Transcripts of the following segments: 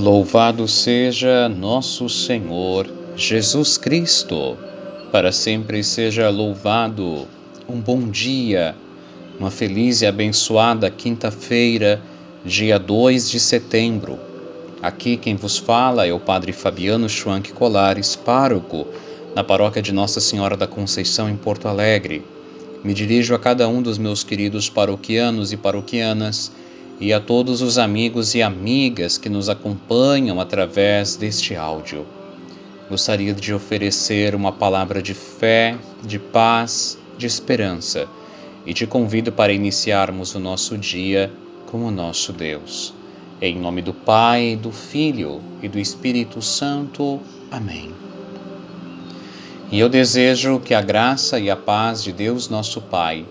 Louvado seja nosso Senhor Jesus Cristo, para sempre seja louvado. Um bom dia, uma feliz e abençoada quinta-feira, dia 2 de setembro. Aqui quem vos fala é o Padre Fabiano Schwank Colares, pároco, na paróquia de Nossa Senhora da Conceição em Porto Alegre. Me dirijo a cada um dos meus queridos paroquianos e paroquianas e a todos os amigos e amigas que nos acompanham através deste áudio. Gostaria de oferecer uma palavra de fé, de paz, de esperança e te convido para iniciarmos o nosso dia com o nosso Deus. Em nome do Pai, do Filho e do Espírito Santo. Amém. E eu desejo que a graça e a paz de Deus, nosso Pai,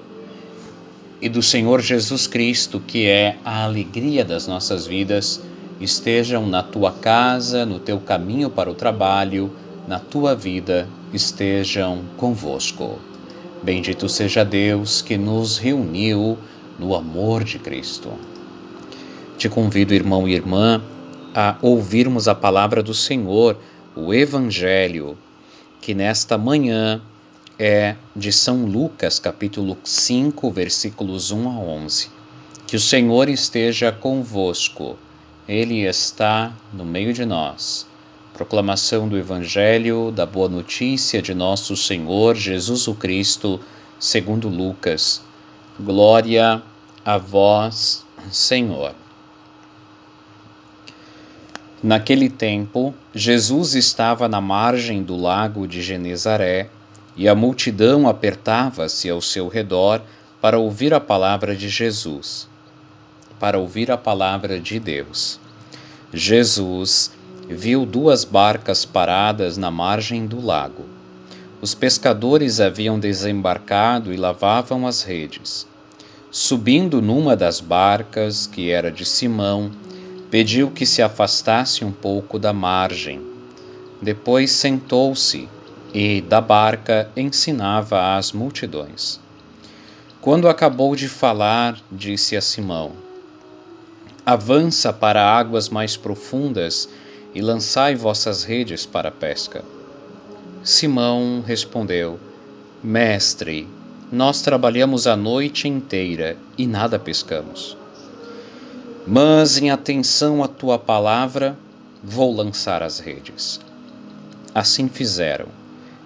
e do Senhor Jesus Cristo, que é a alegria das nossas vidas, estejam na tua casa, no teu caminho para o trabalho, na tua vida, estejam convosco. Bendito seja Deus que nos reuniu no amor de Cristo. Te convido, irmão e irmã, a ouvirmos a palavra do Senhor, o Evangelho, que nesta manhã é de São Lucas, capítulo 5, versículos 1 a 11. Que o Senhor esteja convosco, Ele está no meio de nós. Proclamação do Evangelho da Boa Notícia de Nosso Senhor Jesus o Cristo, segundo Lucas. Glória a vós, Senhor. Naquele tempo, Jesus estava na margem do lago de Genezaré e a multidão apertava-se ao seu redor para ouvir a palavra de Jesus, para ouvir a palavra de Deus. Jesus viu duas barcas paradas na margem do lago. Os pescadores haviam desembarcado e lavavam as redes. Subindo numa das barcas, que era de Simão, pediu que se afastasse um pouco da margem. Depois sentou-se e da barca ensinava às multidões. Quando acabou de falar, disse a Simão: Avança para águas mais profundas e lançai vossas redes para a pesca. Simão respondeu: Mestre, nós trabalhamos a noite inteira e nada pescamos. Mas, em atenção à tua palavra, vou lançar as redes. Assim fizeram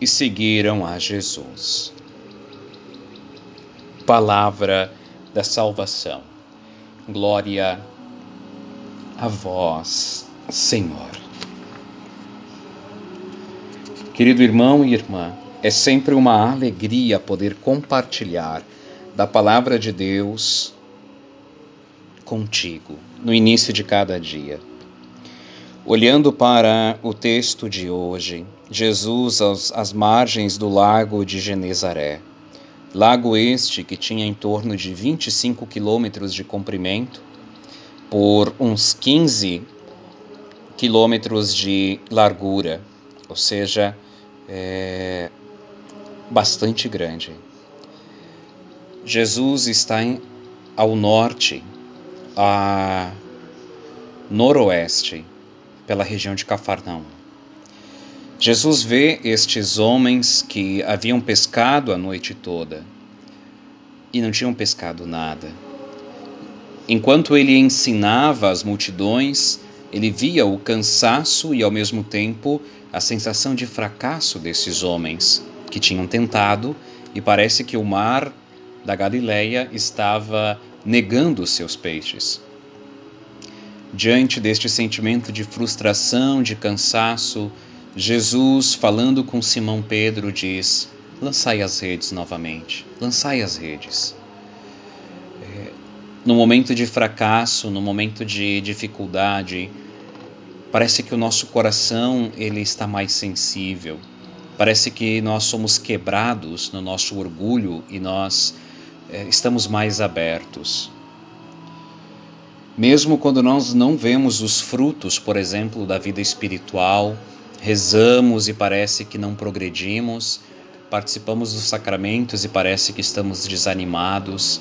e seguiram a Jesus. Palavra da salvação. Glória a vós, Senhor. Querido irmão e irmã, é sempre uma alegria poder compartilhar da palavra de Deus contigo no início de cada dia. Olhando para o texto de hoje, Jesus aos, às margens do lago de Genezaré. Lago este que tinha em torno de 25 quilômetros de comprimento por uns 15 quilômetros de largura, ou seja, é bastante grande. Jesus está em, ao norte, a noroeste pela região de Cafarnaum. Jesus vê estes homens que haviam pescado a noite toda e não tinham pescado nada. Enquanto ele ensinava as multidões, Ele via o cansaço e, ao mesmo tempo, a sensação de fracasso desses homens que tinham tentado, e parece que o mar da Galileia estava negando seus peixes. Diante deste sentimento de frustração, de cansaço, Jesus, falando com Simão Pedro, diz: Lançai as redes novamente, lançai as redes. É, no momento de fracasso, no momento de dificuldade, parece que o nosso coração ele está mais sensível. Parece que nós somos quebrados no nosso orgulho e nós é, estamos mais abertos. Mesmo quando nós não vemos os frutos, por exemplo, da vida espiritual, rezamos e parece que não progredimos, participamos dos sacramentos e parece que estamos desanimados,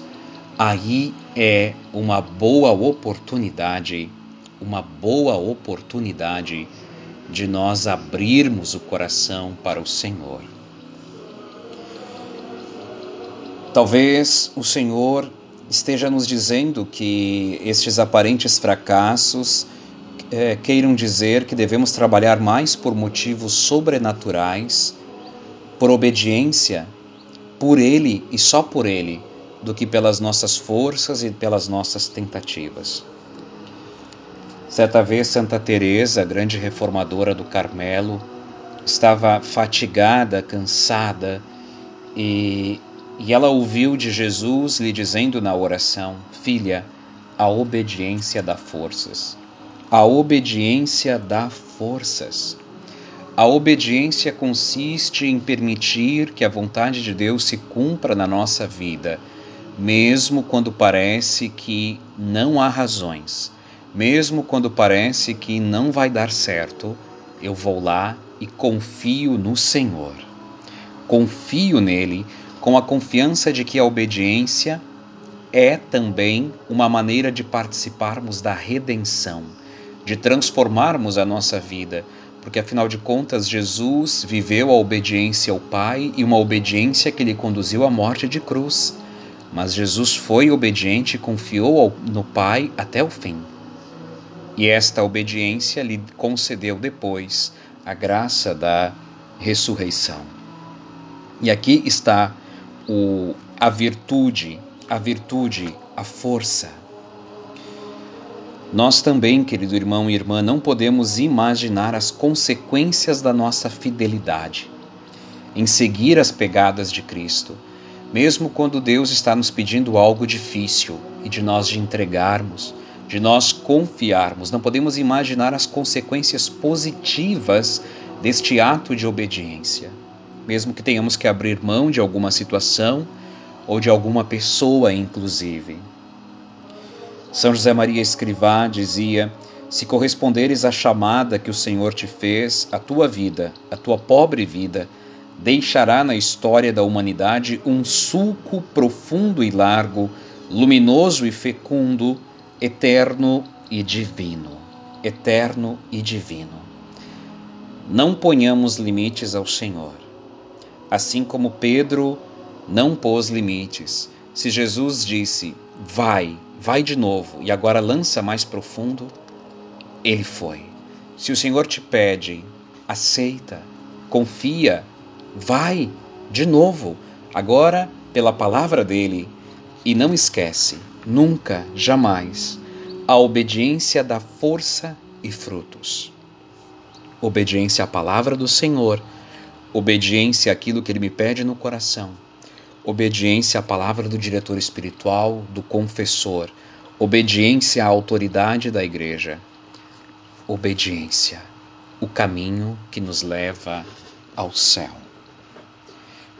aí é uma boa oportunidade, uma boa oportunidade de nós abrirmos o coração para o Senhor. Talvez o Senhor esteja nos dizendo que estes aparentes fracassos é, queiram dizer que devemos trabalhar mais por motivos sobrenaturais, por obediência, por Ele e só por Ele, do que pelas nossas forças e pelas nossas tentativas. Certa vez Santa Teresa, grande reformadora do Carmelo, estava fatigada, cansada e e ela ouviu de Jesus lhe dizendo na oração: Filha, a obediência dá forças. A obediência dá forças. A obediência consiste em permitir que a vontade de Deus se cumpra na nossa vida, mesmo quando parece que não há razões, mesmo quando parece que não vai dar certo, eu vou lá e confio no Senhor. Confio nele com a confiança de que a obediência é também uma maneira de participarmos da redenção, de transformarmos a nossa vida, porque afinal de contas Jesus viveu a obediência ao Pai e uma obediência que lhe conduziu à morte de cruz. Mas Jesus foi obediente e confiou no Pai até o fim. E esta obediência lhe concedeu depois a graça da ressurreição. E aqui está o, a virtude, a virtude, a força. Nós também, querido irmão e irmã, não podemos imaginar as consequências da nossa fidelidade em seguir as pegadas de Cristo, mesmo quando Deus está nos pedindo algo difícil e de nós de entregarmos, de nós confiarmos. Não podemos imaginar as consequências positivas deste ato de obediência mesmo que tenhamos que abrir mão de alguma situação ou de alguma pessoa, inclusive. São José Maria Escrivá dizia: Se corresponderes à chamada que o Senhor te fez, a tua vida, a tua pobre vida, deixará na história da humanidade um sulco profundo e largo, luminoso e fecundo, eterno e divino. Eterno e divino. Não ponhamos limites ao Senhor assim como Pedro não pôs limites. Se Jesus disse, vai, vai de novo e agora lança mais profundo, ele foi. Se o Senhor te pede, aceita, confia, vai de novo, agora pela palavra dele. E não esquece, nunca, jamais, a obediência dá força e frutos. Obediência à palavra do Senhor obediência àquilo que ele me pede no coração, obediência à palavra do diretor espiritual, do confessor, obediência à autoridade da igreja, obediência, o caminho que nos leva ao céu.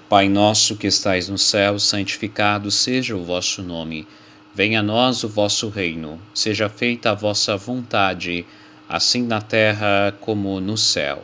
Pai nosso que estais no céu, santificado seja o vosso nome. Venha a nós o vosso reino. Seja feita a vossa vontade, assim na terra como no céu.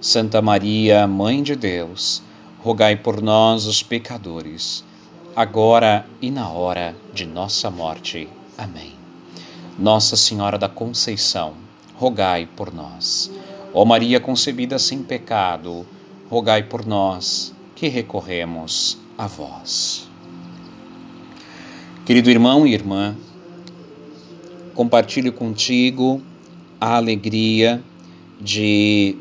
Santa Maria, Mãe de Deus, rogai por nós, os pecadores, agora e na hora de nossa morte. Amém. Nossa Senhora da Conceição, rogai por nós. Ó Maria concebida sem pecado, rogai por nós que recorremos a vós. Querido irmão e irmã, compartilho contigo a alegria de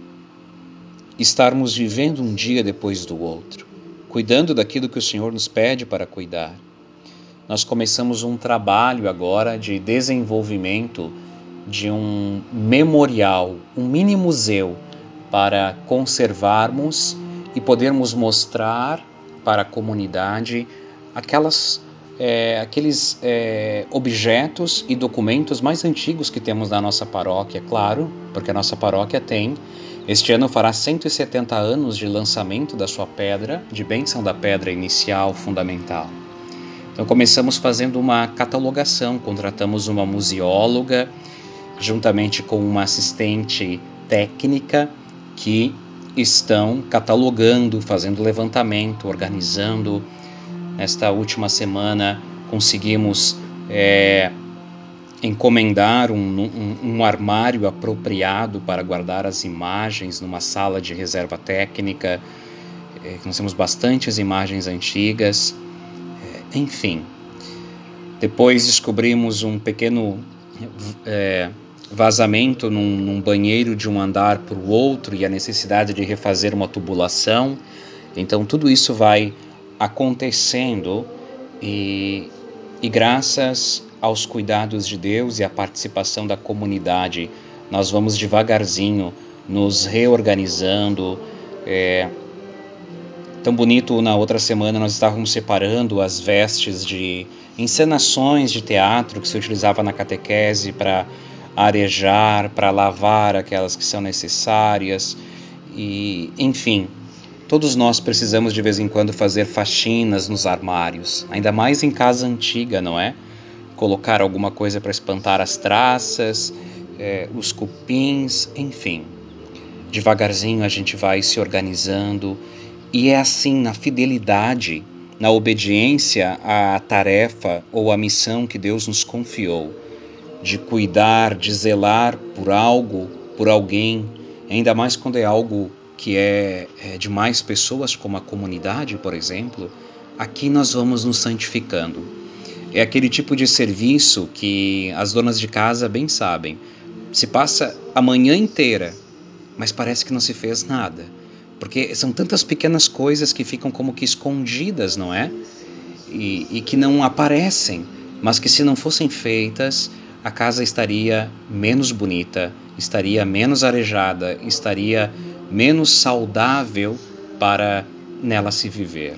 estarmos vivendo um dia depois do outro, cuidando daquilo que o Senhor nos pede para cuidar. Nós começamos um trabalho agora de desenvolvimento de um memorial, um mini museu para conservarmos e podermos mostrar para a comunidade aquelas é, aqueles é, objetos e documentos mais antigos que temos na nossa paróquia, claro, porque a nossa paróquia tem. Este ano fará 170 anos de lançamento da sua pedra, de bênção da pedra inicial fundamental. Então começamos fazendo uma catalogação, contratamos uma museóloga, juntamente com uma assistente técnica que estão catalogando, fazendo levantamento, organizando Nesta última semana conseguimos é, encomendar um, um, um, armário apropriado para guardar as imagens numa sala de reserva técnica. É, nós temos bastantes imagens antigas. É, enfim, depois descobrimos um pequeno é, vazamento num, num, banheiro de um andar para o outro e a necessidade de refazer uma tubulação. Então, tudo isso vai acontecendo e, e graças aos cuidados de Deus e à participação da comunidade, nós vamos devagarzinho nos reorganizando. É, tão bonito, na outra semana nós estávamos separando as vestes de encenações de teatro que se utilizava na catequese para arejar, para lavar aquelas que são necessárias e, enfim, Todos nós precisamos de vez em quando fazer faxinas nos armários, ainda mais em casa antiga, não é? Colocar alguma coisa para espantar as traças, é, os cupins, enfim. Devagarzinho a gente vai se organizando e é assim na fidelidade, na obediência à tarefa ou à missão que Deus nos confiou, de cuidar, de zelar por algo, por alguém, ainda mais quando é algo que é, é de mais pessoas, como a comunidade, por exemplo, aqui nós vamos nos santificando. É aquele tipo de serviço que as donas de casa bem sabem. Se passa a manhã inteira, mas parece que não se fez nada. Porque são tantas pequenas coisas que ficam como que escondidas, não é? E, e que não aparecem, mas que se não fossem feitas, a casa estaria menos bonita, estaria menos arejada, estaria menos saudável para nela se viver.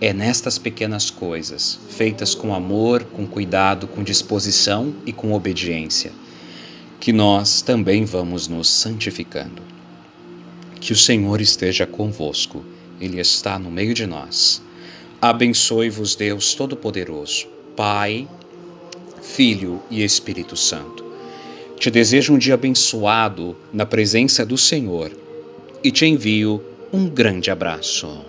É nestas pequenas coisas, feitas com amor, com cuidado, com disposição e com obediência, que nós também vamos nos santificando. Que o Senhor esteja convosco, Ele está no meio de nós. Abençoe-vos, Deus Todo-Poderoso, Pai, Filho e Espírito Santo. Te desejo um dia abençoado na presença do Senhor e te envio um grande abraço.